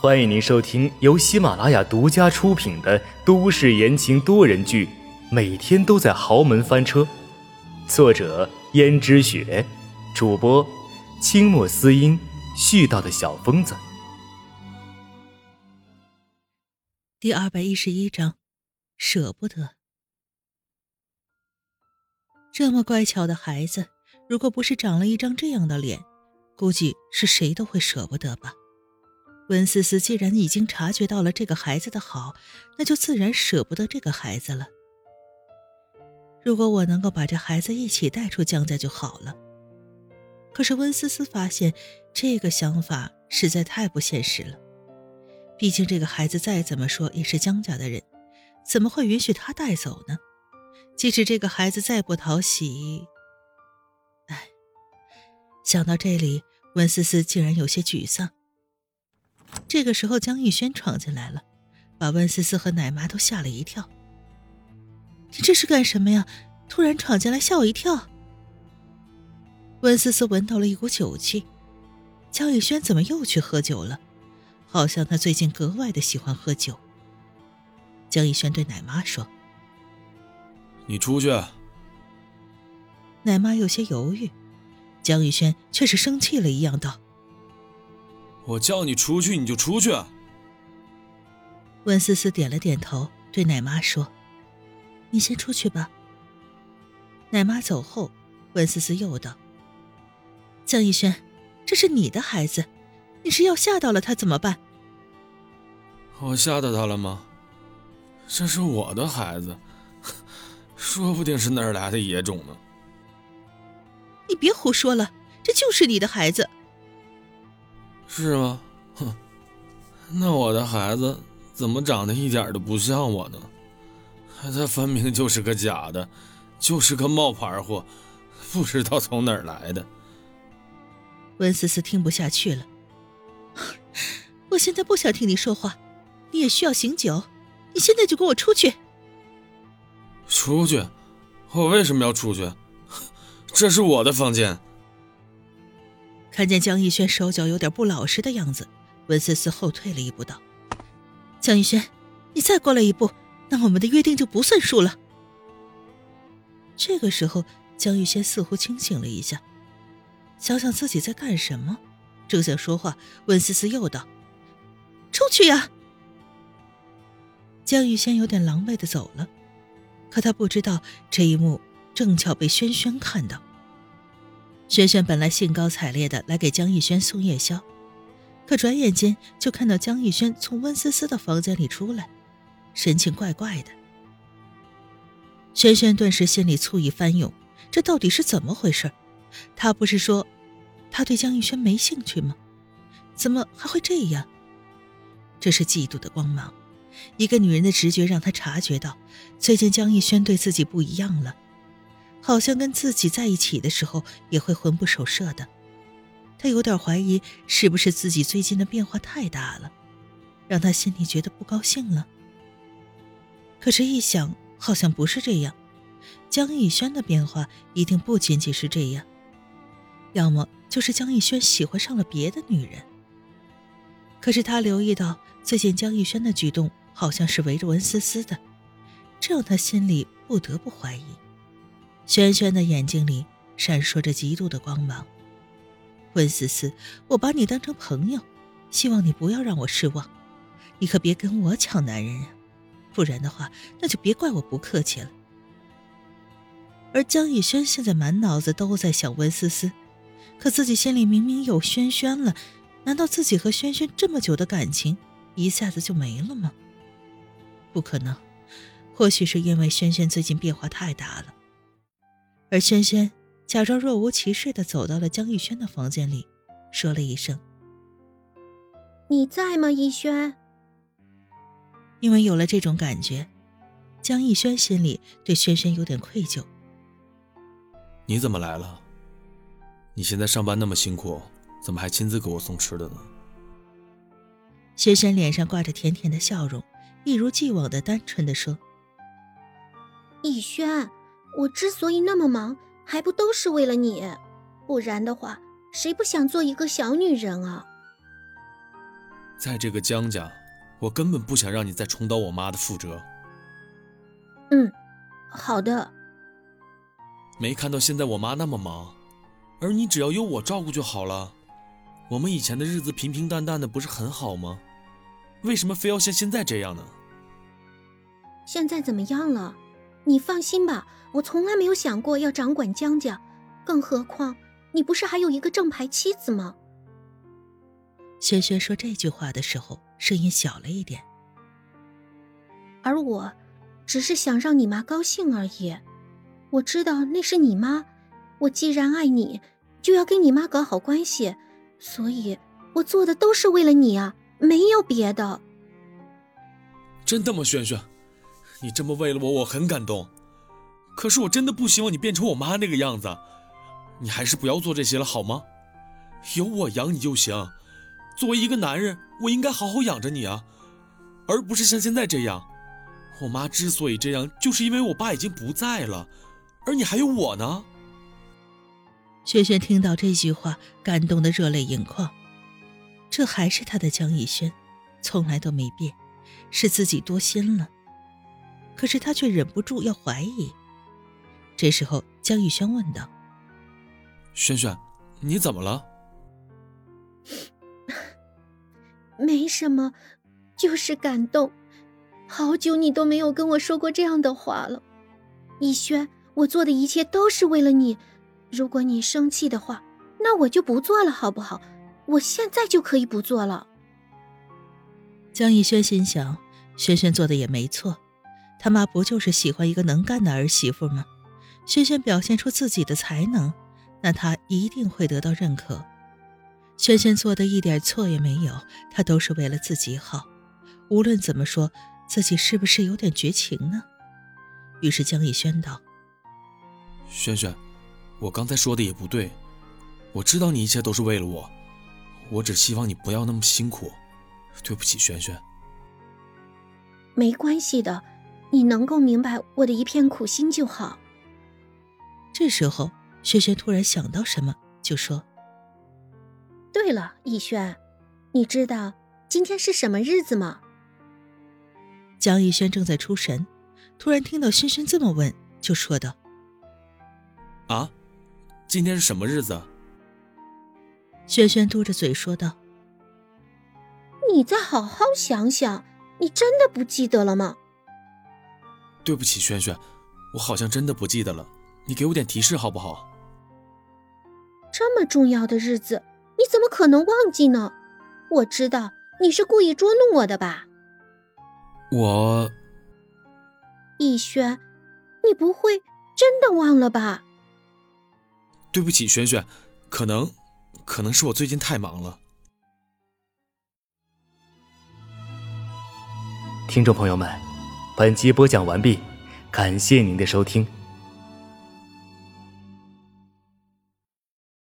欢迎您收听由喜马拉雅独家出品的都市言情多人剧《每天都在豪门翻车》，作者：胭脂雪，主播：清墨思音，絮叨的小疯子。第二百一十一章，舍不得。这么乖巧的孩子，如果不是长了一张这样的脸，估计是谁都会舍不得吧。温思思既然已经察觉到了这个孩子的好，那就自然舍不得这个孩子了。如果我能够把这孩子一起带出江家就好了。可是温思思发现，这个想法实在太不现实了。毕竟这个孩子再怎么说也是江家的人，怎么会允许他带走呢？即使这个孩子再不讨喜，哎，想到这里，温思思竟然有些沮丧。这个时候，江逸轩闯进来了，把温思思和奶妈都吓了一跳。你这是干什么呀？突然闯进来，吓我一跳。温思思闻到了一股酒气，江逸轩怎么又去喝酒了？好像他最近格外的喜欢喝酒。江逸轩对奶妈说：“你出去。”奶妈有些犹豫，江逸轩却是生气了一样道。我叫你出去，你就出去。温思思点了点头，对奶妈说：“你先出去吧。”奶妈走后，温思思又道：“江逸轩，这是你的孩子，你是要吓到了他怎么办？”我吓到他了吗？这是我的孩子，说不定是哪儿来的野种呢。你别胡说了，这就是你的孩子。是吗？哼，那我的孩子怎么长得一点都不像我呢？他分明就是个假的，就是个冒牌货，不知道从哪儿来的。温思思听不下去了，我现在不想听你说话，你也需要醒酒，你现在就跟我出去。出去？我为什么要出去？这是我的房间。看见江逸轩手脚有点不老实的样子，温思思后退了一步，道：“江逸轩，你再过来一步，那我们的约定就不算数了。”这个时候，江逸轩似乎清醒了一下，想想自己在干什么，正想说话，温思思又道：“出去呀！”江逸轩有点狼狈的走了，可他不知道这一幕正巧被轩轩看到。轩轩本来兴高采烈的来给江逸轩送夜宵，可转眼间就看到江逸轩从温思思的房间里出来，神情怪怪的。轩轩顿时心里醋意翻涌，这到底是怎么回事？他不是说他对江逸轩没兴趣吗？怎么还会这样？这是嫉妒的光芒，一个女人的直觉让他察觉到，最近江逸轩对自己不一样了。好像跟自己在一起的时候也会魂不守舍的，他有点怀疑是不是自己最近的变化太大了，让他心里觉得不高兴了。可是，一想好像不是这样，江逸轩的变化一定不仅仅是这样，要么就是江逸轩喜欢上了别的女人。可是他留意到最近江逸轩的举动好像是围着文思思的，这让他心里不得不怀疑。轩轩的眼睛里闪烁着嫉妒的光芒。温思思，我把你当成朋友，希望你不要让我失望。你可别跟我抢男人啊，不然的话，那就别怪我不客气了。而江逸轩现在满脑子都在想温思思，可自己心里明明有轩轩了，难道自己和轩轩这么久的感情一下子就没了吗？不可能，或许是因为轩轩最近变化太大了。而轩轩假装若无其事的走到了江逸轩的房间里，说了一声：“你在吗，逸轩？”因为有了这种感觉，江逸轩心里对轩轩有点愧疚。你怎么来了？你现在上班那么辛苦，怎么还亲自给我送吃的呢？轩轩脸上挂着甜甜的笑容，一如既往的单纯的说：“逸轩。”我之所以那么忙，还不都是为了你？不然的话，谁不想做一个小女人啊？在这个江家，我根本不想让你再重蹈我妈的覆辙。嗯，好的。没看到现在我妈那么忙，而你只要有我照顾就好了。我们以前的日子平平淡淡的，不是很好吗？为什么非要像现在这样呢？现在怎么样了？你放心吧，我从来没有想过要掌管江家，更何况你不是还有一个正牌妻子吗？轩轩说这句话的时候，声音小了一点。而我，只是想让你妈高兴而已。我知道那是你妈，我既然爱你，就要跟你妈搞好关系，所以我做的都是为了你啊，没有别的。真的吗，轩轩？你这么为了我，我很感动。可是我真的不希望你变成我妈那个样子，你还是不要做这些了，好吗？有我养你就行。作为一个男人，我应该好好养着你啊，而不是像现在这样。我妈之所以这样，就是因为我爸已经不在了。而你还有我呢。轩轩听到这句话，感动的热泪盈眶。这还是他的江逸轩，从来都没变，是自己多心了。可是他却忍不住要怀疑。这时候，江逸轩问道：“轩轩，你怎么了？”“没什么，就是感动。好久你都没有跟我说过这样的话了，逸轩。”我做的一切都是为了你，如果你生气的话，那我就不做了，好不好？我现在就可以不做了。江逸轩心想，轩轩做的也没错，他妈不就是喜欢一个能干的儿媳妇吗？轩轩表现出自己的才能，那他一定会得到认可。轩轩做的一点错也没有，他都是为了自己好。无论怎么说，自己是不是有点绝情呢？于是江逸轩道。轩轩，我刚才说的也不对，我知道你一切都是为了我，我只希望你不要那么辛苦，对不起，轩轩。没关系的，你能够明白我的一片苦心就好。这时候，轩轩突然想到什么，就说：“对了，逸轩，你知道今天是什么日子吗？”江逸轩正在出神，突然听到轩轩这么问，就说道。啊，今天是什么日子？轩轩嘟着嘴说道：“你再好好想想，你真的不记得了吗？”对不起，轩轩，我好像真的不记得了。你给我点提示好不好？这么重要的日子，你怎么可能忘记呢？我知道你是故意捉弄我的吧？我，逸轩，你不会真的忘了吧？对不起，轩轩，可能，可能是我最近太忙了。听众朋友们，本集播讲完毕，感谢您的收听。